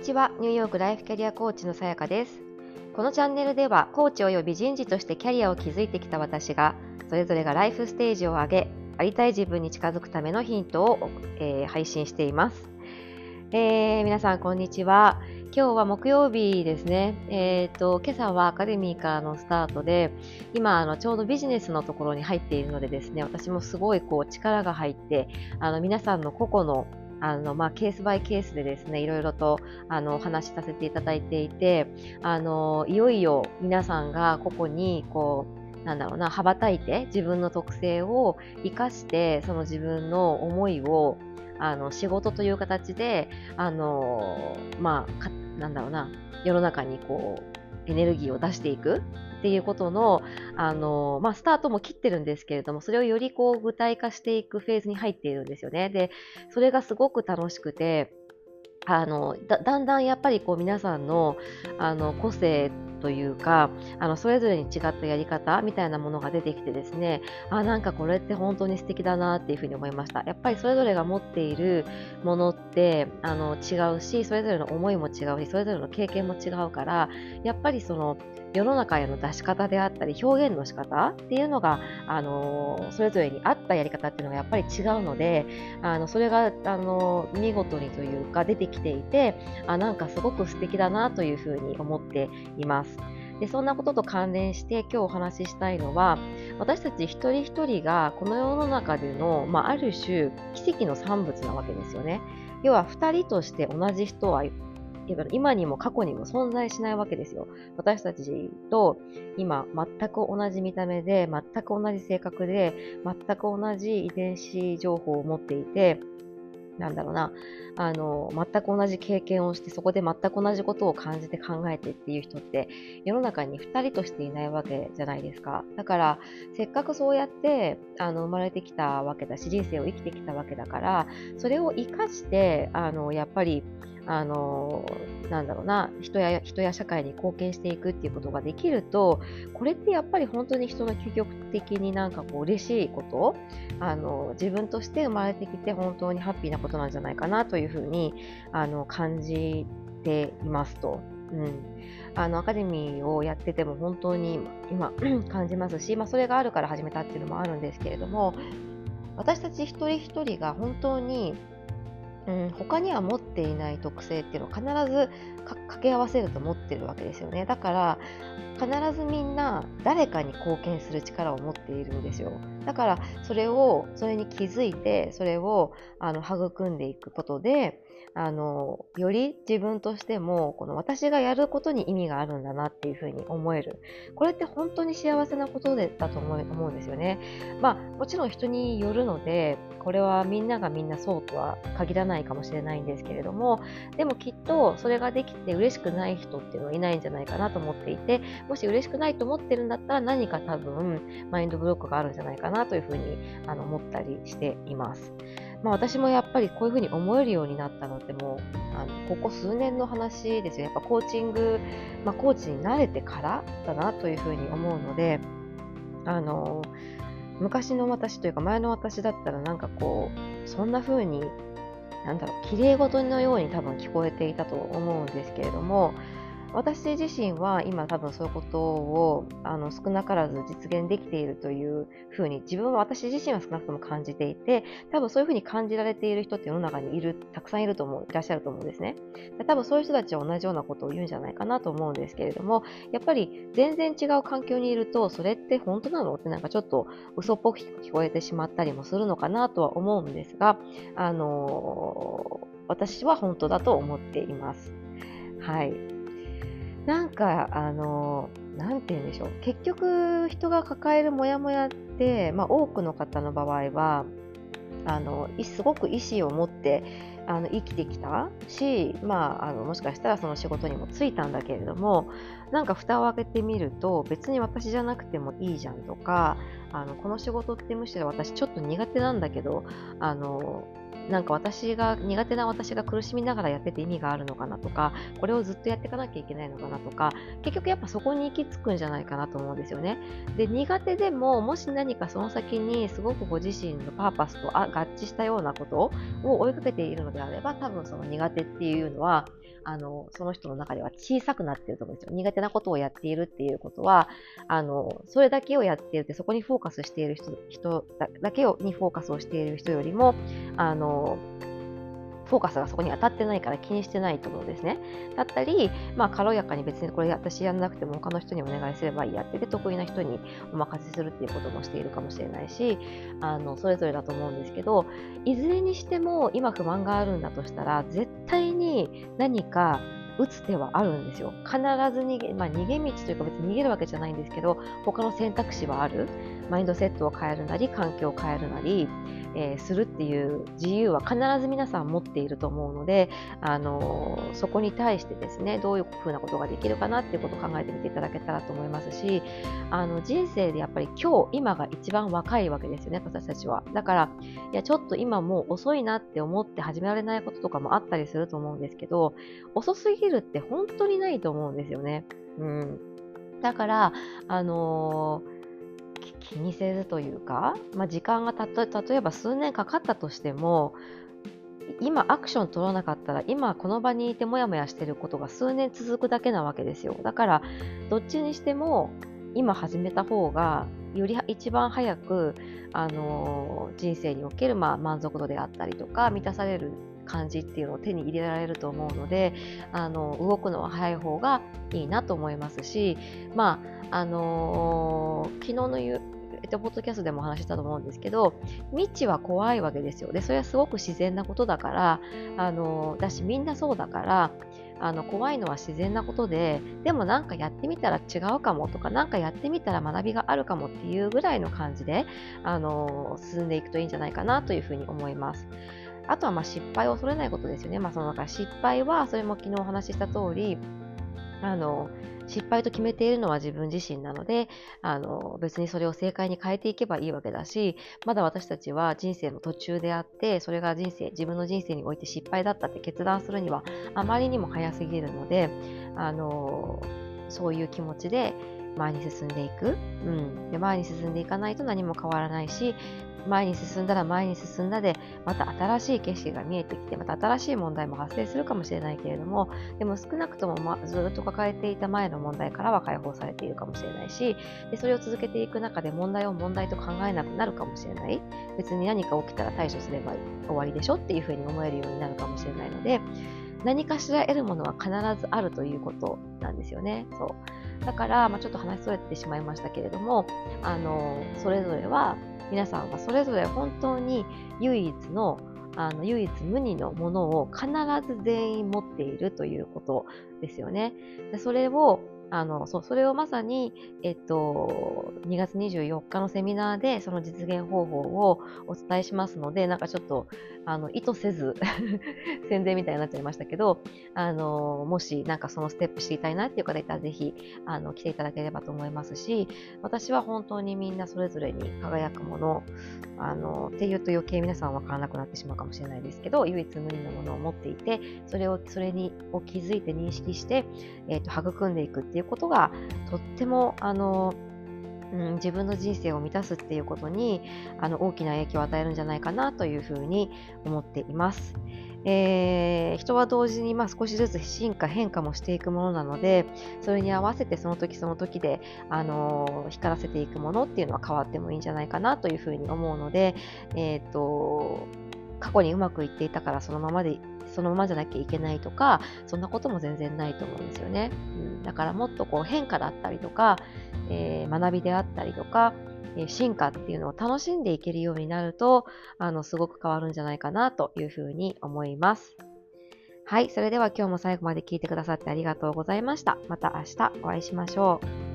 ちは。ニューヨークライフキャリアコーチのさやかです。このチャンネルではコーチ及び人事としてキャリアを築いてきた私がそれぞれがライフステージを上げありたい自分に近づくためのヒントを、えー、配信しています、えー、皆さんこんにちは。今日は木曜日ですね。えっ、ー、と、今朝はアカデミーからのスタートで、今、あの、ちょうどビジネスのところに入っているのでですね、私もすごいこう力が入って、あの、皆さんの個々のあの、まあ、ケースバイケースでですね、いろいろと、あの、お話しさせていただいていて、あの、いよいよ皆さんがここに、こう、なんだろうな、羽ばたいて自分の特性を生かして、その自分の思いを、あの、仕事という形で、あの、まあ、なんだろうな、世の中にこう、エネルギーを出していくっていうことの、あの、まあ、スタートも切ってるんですけれども、それをよりこう具体化していくフェーズに入っているんですよね。で、それがすごく楽しくて、あのだだんだんやっぱりこう皆さんのあの個性というかあのそれぞれに違ったやり方みたいなものが出てきてですねあなんかこれって本当に素敵だなっていうふうに思いましたやっぱりそれぞれが持っているものってあの違うしそれぞれの思いも違うしそれぞれの経験も違うからやっぱりその世の中への出し方であったり表現の仕方っていうのが、あのそれぞれに合ったやり方っていうのがやっぱり違うのであのそれが、あの見事にというか出てきていてあなんかすごく素敵だなというふうに思っています。でそんなことと関連して今日お話ししたいのは私たち一人一人がこの世の中での、まあ、ある種奇跡の産物なわけですよね。要は2人として同じ人は今にも過去にも存在しないわけですよ。私たちと今全く同じ見た目で、全く同じ性格で、全く同じ遺伝子情報を持っていて、なんだろうな、あの、全く同じ経験をして、そこで全く同じことを感じて考えてっていう人って、世の中に2人としていないわけじゃないですか。だから、せっかくそうやって、あの、生まれてきたわけだし、人生を生きてきたわけだから、それを活かして、あの、やっぱり、あのなんだろうな人や人や社会に貢献していくっていうことができるとこれってやっぱり本当に人の究極的になんかこう嬉しいことあの自分として生まれてきて本当にハッピーなことなんじゃないかなというふうにあの感じていますと。うん、あのアカデミーをやってても本当に今 感じますし、まあ、それがあるから始めたっていうのもあるんですけれども私たち一人一人が本当にうん、他には持っていない特性っていうのを必ず掛け合わせると思ってるわけですよね。だから必ずみんな誰かに貢献する力を持っているんですよ。だからそれをそれに気づいてそれをあの育んでいくことであのより自分としてもこの私がやることに意味があるんだなっていうふうに思える。これって本当に幸せなことでだと思うんですよね。まあもちろん人によるのでこれはみんながみんなそうとは限らないかもしれないんですけれどもでもきっとそれができて嬉しくない人っていうのはいないんじゃないかなと思っていてもし嬉しくないと思ってるんだったら何か多分マインドブロックがあるんじゃないかなというふうにあの思ったりしています。まあ、私もやっぱりこういうふうに思えるようになったのってもうあのここ数年の話ですよ。やっぱコーチング、まあ、コーチに慣れてからだなというふうに思うので、あの昔の私というか前の私だったらなんかこうそんな風になんだろう綺麗事のように多分聞こえていたと思うんですけれども私自身は今多分そういうことをあの少なからず実現できているというふうに自分は私自身は少なくとも感じていて多分そういうふうに感じられている人って世の中にいるたくさんいると思ういらっしゃると思うんですね多分そういう人たちは同じようなことを言うんじゃないかなと思うんですけれどもやっぱり全然違う環境にいるとそれって本当なのってなんかちょっと嘘っぽく聞こえてしまったりもするのかなとは思うんですがあのー、私は本当だと思っていますはい。なんか、あの、なんて言うんでしょう。結局、人が抱えるモヤモヤって、まあ、多くの方の場合は、あの、すごく意思を持って、あの生きてきたし、まあ、あのもしかしたらその仕事にも就いたんだけれどもなんか蓋を開けてみると別に私じゃなくてもいいじゃんとかあのこの仕事ってむしろ私ちょっと苦手なんだけどあのなんか私が苦手な私が苦しみながらやってて意味があるのかなとかこれをずっとやっていかなきゃいけないのかなとか結局やっぱそこに行き着くんじゃないかなと思うんですよね。で苦手でももし何かその先にすごくご自身のパーパスと合致したようなことを追いかけているのであれば多分その苦手っていうのはあのその人の中では小さくなってると思うんですよ。苦手なことをやっているっていうことはあのそれだけをやっているってそこにフォーカスしている人人だけをにフォーカスをしている人よりもあのフォーカスがそこに当たってないから気にしてないと思うんですね。だったり、まあ、軽やかに別にこれ私やんなくても他の人にお願いすればいいやってで得意な人にお任せするっていうこともしているかもしれないしあのそれぞれだと思うんですけどいずれにしても今不満があるんだとしたら絶対に何か打つ手はあるんですよ。必ず逃げ、まあ、逃げ道というか別に逃げるわけじゃないんですけど、他の選択肢はある。マインドセットを変えるなり、環境を変えるなり、えー、するっていう自由は必ず皆さん持っていると思うので、あのー、そこに対してですね、どういうふうなことができるかなっていうことを考えてみていただけたらと思いますし、あの人生でやっぱり今日、今が一番若いわけですよね、私たちは。だから、いや、ちょっと今もう遅いなって思って始められないこととかもあったりすると思うんですけど、遅すぎるって本当にないと思うんですよね。うん。だから、あのー気にせずというか、まあ、時間がたと例えば数年かかったとしても今アクション取らなかったら今この場にいてモヤモヤしてることが数年続くだけなわけですよ。だからどっちにしても今始めた方がより一番早く、あのー、人生における、まあ、満足度であったりとか満たされる感じっていうのを手に入れられると思うのであの動くのは早い方がいいなと思いますし、まああのー、昨日のえっと、ポッドキャストでもお話したと思うんですけど、未知は怖いわけですよ。で、それはすごく自然なことだから、あの、だしみんなそうだから、あの、怖いのは自然なことで、でもなんかやってみたら違うかもとか、なんかやってみたら学びがあるかもっていうぐらいの感じで、あの、進んでいくといいんじゃないかなというふうに思います。あとはま失敗を恐れないことですよね。まあ、その中失敗は、それも昨日お話しした通り、あの、失敗と決めているのは自分自身なので、あの、別にそれを正解に変えていけばいいわけだし、まだ私たちは人生の途中であって、それが人生、自分の人生において失敗だったって決断するにはあまりにも早すぎるので、あの、そういう気持ちで前に進んでいく。うん。で、前に進んでいかないと何も変わらないし、前に進んだら前に進んだで、また新しい景色が見えてきて、また新しい問題も発生するかもしれないけれども、でも少なくとも、ま、ずっと抱えていた前の問題からは解放されているかもしれないし、でそれを続けていく中で問題を問題と考えなくなるかもしれない。別に何か起きたら対処すれば終わりでしょっていうふうに思えるようになるかもしれないので、何かしら得るものは必ずあるということなんですよね。そう。だから、まあ、ちょっと話しそれてしまいましたけれども、あの、それぞれは皆さんはそれぞれ本当に唯一のあの唯一無二のものを必ず全員持っているということですよね。それをあの、そう、それをまさに、えっと、2月24日のセミナーでその実現方法をお伝えしますので、なんかちょっと、あの、意図せず 宣伝みたいになっちゃいましたけど、あの、もしなんかそのステップ知りたいなっていう方いたらぜひ、あの、来ていただければと思いますし、私は本当にみんなそれぞれに輝くもの、あの、っていうと余計皆さんわからなくなってしまうかもしれないですけど、唯一無二のものを持っていて、それを、それに、を気づいて認識して、えっ、と、育んでいくっていういうことがとってもあの、うん、自分の人生を満たすっていうことにあの大きな影響を与えるんじゃないかなというふうに思っています。えー、人は同時にまあ少しずつ進化変化もしていくものなのでそれに合わせてその時その時で、あのー、光らせていくものっていうのは変わってもいいんじゃないかなというふうに思うので、えーと過去にうまくいっていたからそのままでそのままじゃなきゃいけないとか、そんなことも全然ないと思うんですよね。うん、だからもっとこう変化だったりとか、えー、学びであったりとか、え進化っていうのを楽しんでいけるようになると、あの、すごく変わるんじゃないかなというふうに思います。はい。それでは今日も最後まで聞いてくださってありがとうございました。また明日お会いしましょう。